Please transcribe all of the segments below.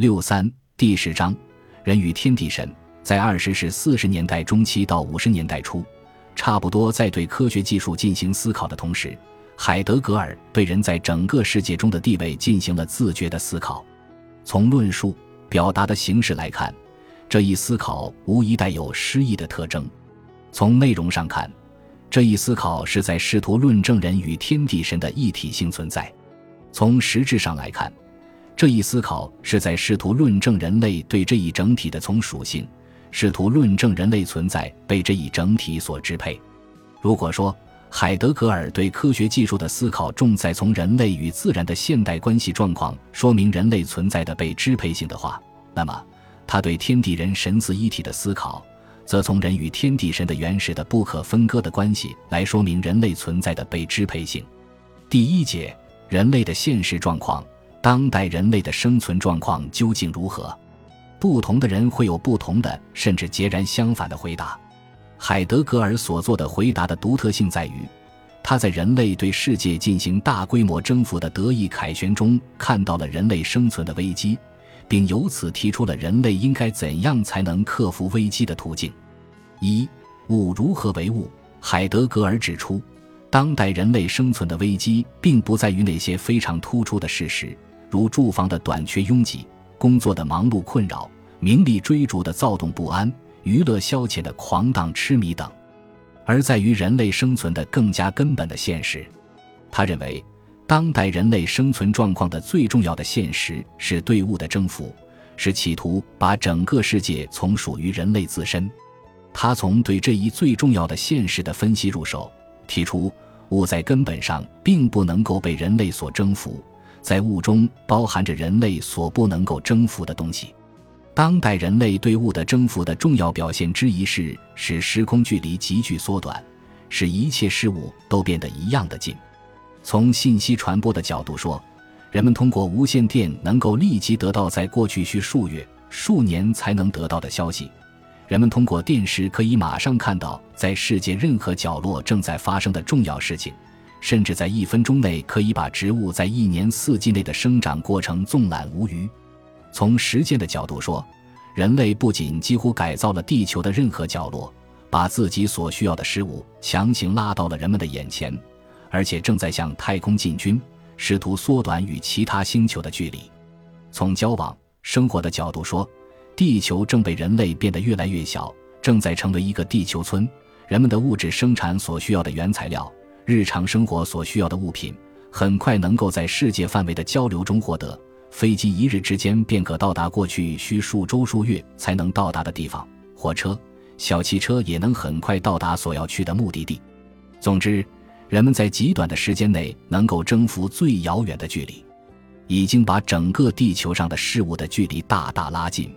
六三第十章，人与天地神，在二十世四十年代中期到五十年代初，差不多在对科学技术进行思考的同时，海德格尔对人在整个世界中的地位进行了自觉的思考。从论述表达的形式来看，这一思考无疑带有诗意的特征；从内容上看，这一思考是在试图论证人与天地神的一体性存在；从实质上来看，这一思考是在试图论证人类对这一整体的从属性，试图论证人类存在被这一整体所支配。如果说海德格尔对科学技术的思考重在从人类与自然的现代关系状况说明人类存在的被支配性的话，那么他对天地人神似一体的思考，则从人与天地神的原始的不可分割的关系来说明人类存在的被支配性。第一节，人类的现实状况。当代人类的生存状况究竟如何？不同的人会有不同的，甚至截然相反的回答。海德格尔所做的回答的独特性在于，他在人类对世界进行大规模征服的得意凯旋中看到了人类生存的危机，并由此提出了人类应该怎样才能克服危机的途径。一物如何为物？海德格尔指出，当代人类生存的危机并不在于那些非常突出的事实。如住房的短缺拥挤、工作的忙碌困扰、名利追逐的躁动不安、娱乐消遣的狂荡痴迷等，而在于人类生存的更加根本的现实。他认为，当代人类生存状况的最重要的现实是对物的征服，是企图把整个世界从属于人类自身。他从对这一最重要的现实的分析入手，提出物在根本上并不能够被人类所征服。在物中包含着人类所不能够征服的东西。当代人类对物的征服的重要表现之一是使时空距离急剧缩短，使一切事物都变得一样的近。从信息传播的角度说，人们通过无线电能够立即得到在过去需数月、数年才能得到的消息；人们通过电视可以马上看到在世界任何角落正在发生的重要事情。甚至在一分钟内可以把植物在一年四季内的生长过程纵览无余。从时间的角度说，人类不仅几乎改造了地球的任何角落，把自己所需要的事物强行拉到了人们的眼前，而且正在向太空进军，试图缩短与其他星球的距离。从交往生活的角度说，地球正被人类变得越来越小，正在成为一个地球村。人们的物质生产所需要的原材料。日常生活所需要的物品，很快能够在世界范围的交流中获得。飞机一日之间便可到达过去需数周数月才能到达的地方，火车、小汽车也能很快到达所要去的目的地。总之，人们在极短的时间内能够征服最遥远的距离，已经把整个地球上的事物的距离大大拉近。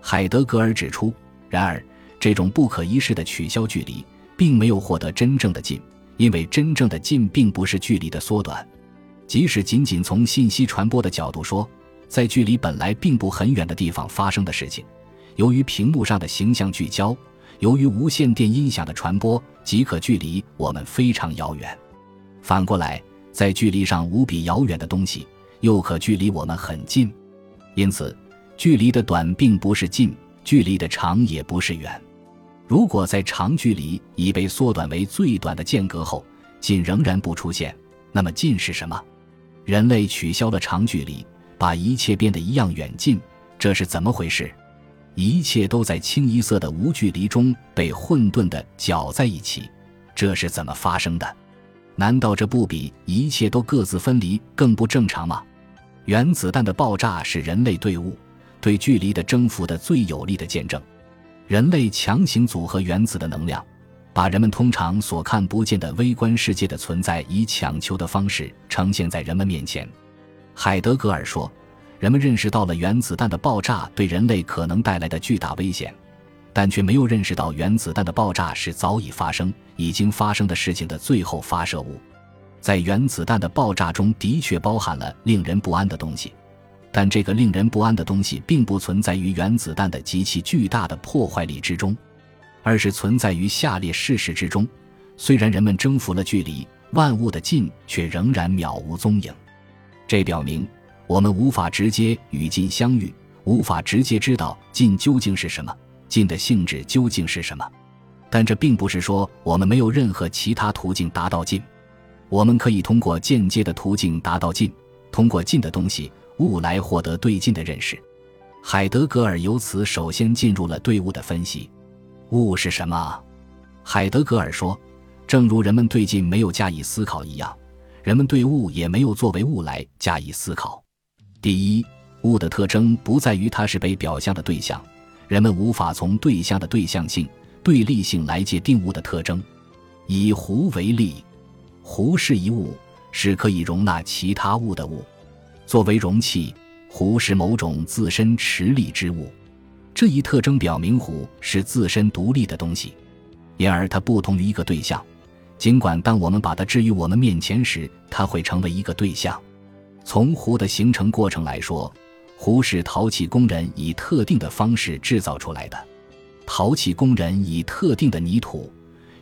海德格尔指出，然而这种不可一世的取消距离，并没有获得真正的近。因为真正的近并不是距离的缩短，即使仅仅从信息传播的角度说，在距离本来并不很远的地方发生的事情，由于屏幕上的形象聚焦，由于无线电音响的传播，即可距离我们非常遥远。反过来，在距离上无比遥远的东西，又可距离我们很近。因此，距离的短并不是近，距离的长也不是远。如果在长距离已被缩短为最短的间隔后，近仍然不出现，那么近是什么？人类取消了长距离，把一切变得一样远近，这是怎么回事？一切都在清一色的无距离中被混沌的搅在一起，这是怎么发生的？难道这不比一切都各自分离更不正常吗？原子弹的爆炸是人类对物、对距离的征服的最有力的见证。人类强行组合原子的能量，把人们通常所看不见的微观世界的存在以强求的方式呈现在人们面前。海德格尔说：“人们认识到了原子弹的爆炸对人类可能带来的巨大危险，但却没有认识到原子弹的爆炸是早已发生、已经发生的事情的最后发射物。在原子弹的爆炸中的确包含了令人不安的东西。”但这个令人不安的东西并不存在于原子弹的极其巨大的破坏力之中，而是存在于下列事实之中：虽然人们征服了距离，万物的近却仍然渺无踪影。这表明，我们无法直接与近相遇，无法直接知道近究竟是什么，近的性质究竟是什么。但这并不是说我们没有任何其他途径达到近。我们可以通过间接的途径达到近，通过近的东西物来获得对尽的认识。海德格尔由此首先进入了对物的分析。物是什么？海德格尔说，正如人们对尽没有加以思考一样，人们对物也没有作为物来加以思考。第一，物的特征不在于它是被表象的对象，人们无法从对象的对象性、对立性来界定物的特征。以湖为例，湖是一物，是可以容纳其他物的物。作为容器，壶是某种自身持力之物。这一特征表明壶是自身独立的东西，因而它不同于一个对象。尽管当我们把它置于我们面前时，它会成为一个对象。从壶的形成过程来说，壶是陶器工人以特定的方式制造出来的。陶器工人以特定的泥土，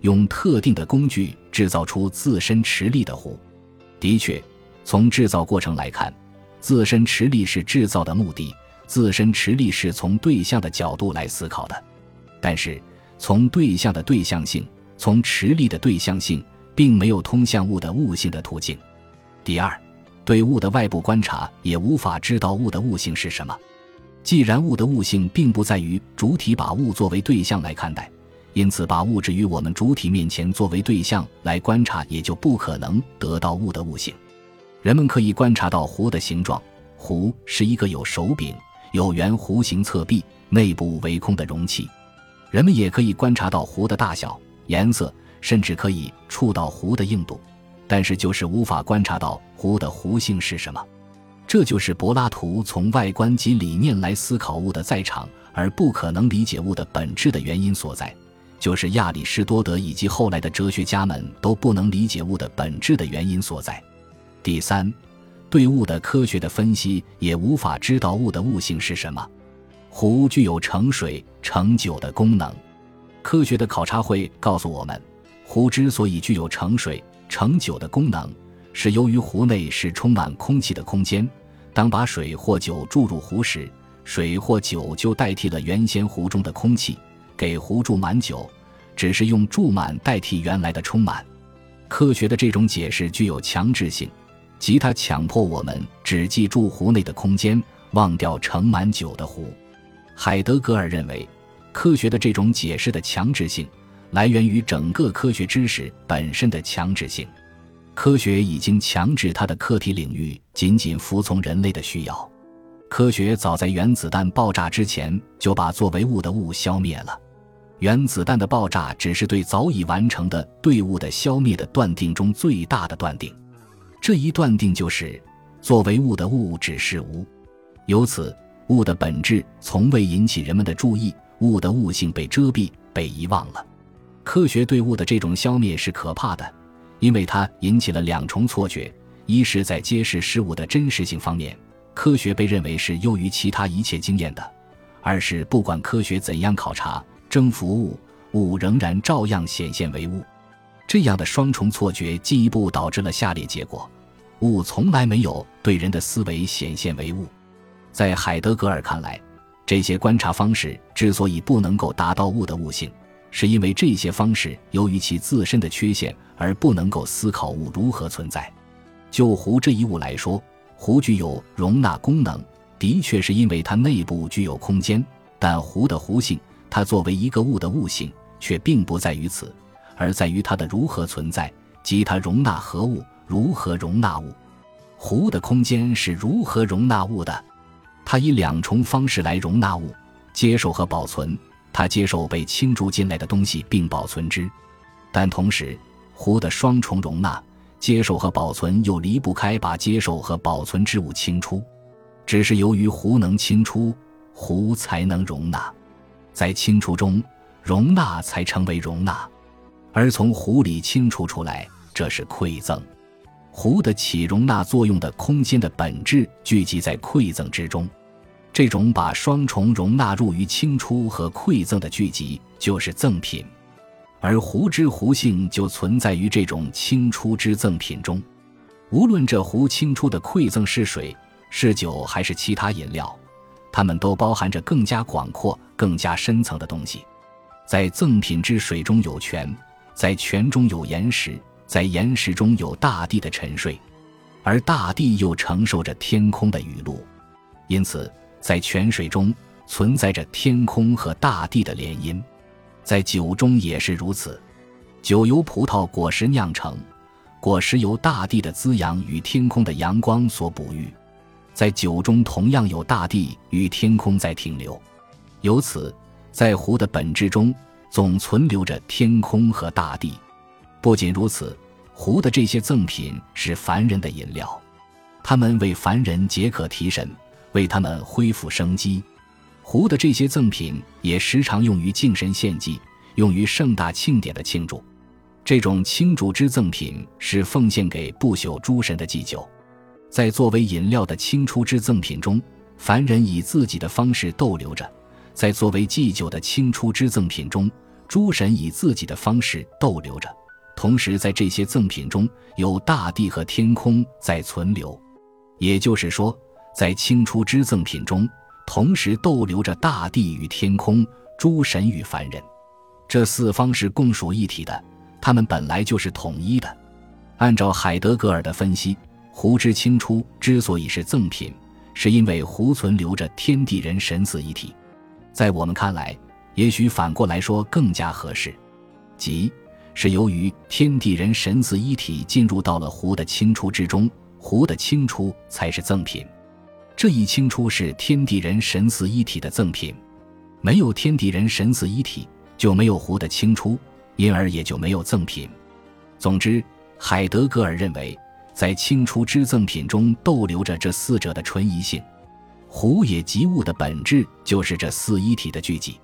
用特定的工具制造出自身持力的壶。的确，从制造过程来看，自身持力是制造的目的。自身持力是从对象的角度来思考的，但是从对象的对象性，从持力的对象性，并没有通向物的物性的途径。第二，对物的外部观察也无法知道物的物性是什么。既然物的物性并不在于主体把物作为对象来看待，因此把物置于我们主体面前作为对象来观察，也就不可能得到物的物性。人们可以观察到壶的形状，壶是一个有手柄。有圆弧形侧壁，内部为空的容器，人们也可以观察到壶的大小、颜色，甚至可以触到壶的硬度，但是就是无法观察到壶的弧性是什么。这就是柏拉图从外观及理念来思考物的在场，而不可能理解物的本质的原因所在，就是亚里士多德以及后来的哲学家们都不能理解物的本质的原因所在。第三。对物的科学的分析也无法知道物的物性是什么。壶具有盛水、盛酒的功能。科学的考察会告诉我们，壶之所以具有盛水、盛酒的功能，是由于壶内是充满空气的空间。当把水或酒注入壶时，水或酒就代替了原先壶中的空气，给壶注满酒，只是用注满代替原来的充满。科学的这种解释具有强制性。即他强迫我们只记住壶内的空间，忘掉盛满酒的壶。海德格尔认为，科学的这种解释的强制性，来源于整个科学知识本身的强制性。科学已经强制它的课题领域仅仅服从人类的需要。科学早在原子弹爆炸之前就把作为物的物消灭了。原子弹的爆炸只是对早已完成的对物的消灭的断定中最大的断定。这一断定就是，作为物的物只是无，由此物的本质从未引起人们的注意，物的物性被遮蔽、被遗忘了。科学对物的这种消灭是可怕的，因为它引起了两重错觉：一是，在揭示事物的真实性方面，科学被认为是优于其他一切经验的；二是，不管科学怎样考察、征服物，物仍然照样显现为物。这样的双重错觉进一步导致了下列结果：物从来没有对人的思维显现为物。在海德格尔看来，这些观察方式之所以不能够达到物的物性，是因为这些方式由于其自身的缺陷而不能够思考物如何存在。就壶这一物来说，壶具有容纳功能，的确是因为它内部具有空间。但壶的壶性，它作为一个物的物性，却并不在于此。而在于它的如何存在，即它容纳何物，如何容纳物。壶的空间是如何容纳物的？它以两重方式来容纳物：接受和保存。它接受被倾注进来的东西并保存之，但同时，壶的双重容纳、接受和保存又离不开把接受和保存之物清出。只是由于壶能清出，壶才能容纳，在清除中，容纳才成为容纳。而从壶里清除出来，这是馈赠。壶的起容纳作用的空间的本质聚集在馈赠之中，这种把双重容纳入于清出和馈赠的聚集，就是赠品。而壶之壶性就存在于这种清出之赠品中。无论这壶清出的馈赠是水、是酒还是其他饮料，它们都包含着更加广阔、更加深层的东西。在赠品之水中有泉，在泉中有岩石，在岩石中有大地的沉睡，而大地又承受着天空的雨露。因此，在泉水中存在着天空和大地的联姻。在酒中也是如此，酒由葡萄果实酿成，果实由大地的滋养与天空的阳光所哺育。在酒中同样有大地与天空在停留，由此，在湖的本质中总存留着天空和大地。不仅如此，湖的这些赠品是凡人的饮料，他们为凡人解渴提神，为他们恢复生机。湖的这些赠品也时常用于敬神献祭，用于盛大庆典的庆祝。这种青竹之赠品是奉献给不朽诸神的祭酒。在作为饮料的清初之赠品中，凡人以自己的方式逗留着；在作为祭酒的清初之赠品中，诸神以自己的方式逗留着。同时，在这些赠品中有大地和天空在存留，也就是说，在清初之赠品中，同时逗留着大地与天空、诸神与凡人。这四方是共属一体的，它们本来就是统一的。按照海德格尔的分析。湖之清初之所以是赠品，是因为湖存留着天地人神四一体。在我们看来，也许反过来说更加合适，即是由于天地人神四一体进入到了湖的清初之中，湖的清初才是赠品。这一清初是天地人神四一体的赠品，没有天地人神四一体，就没有湖的清初，因而也就没有赠品。总之，海德格尔认为。在清初之赠品中逗留着这四者的纯一性，湖也即物的本质就是这四一体的聚集。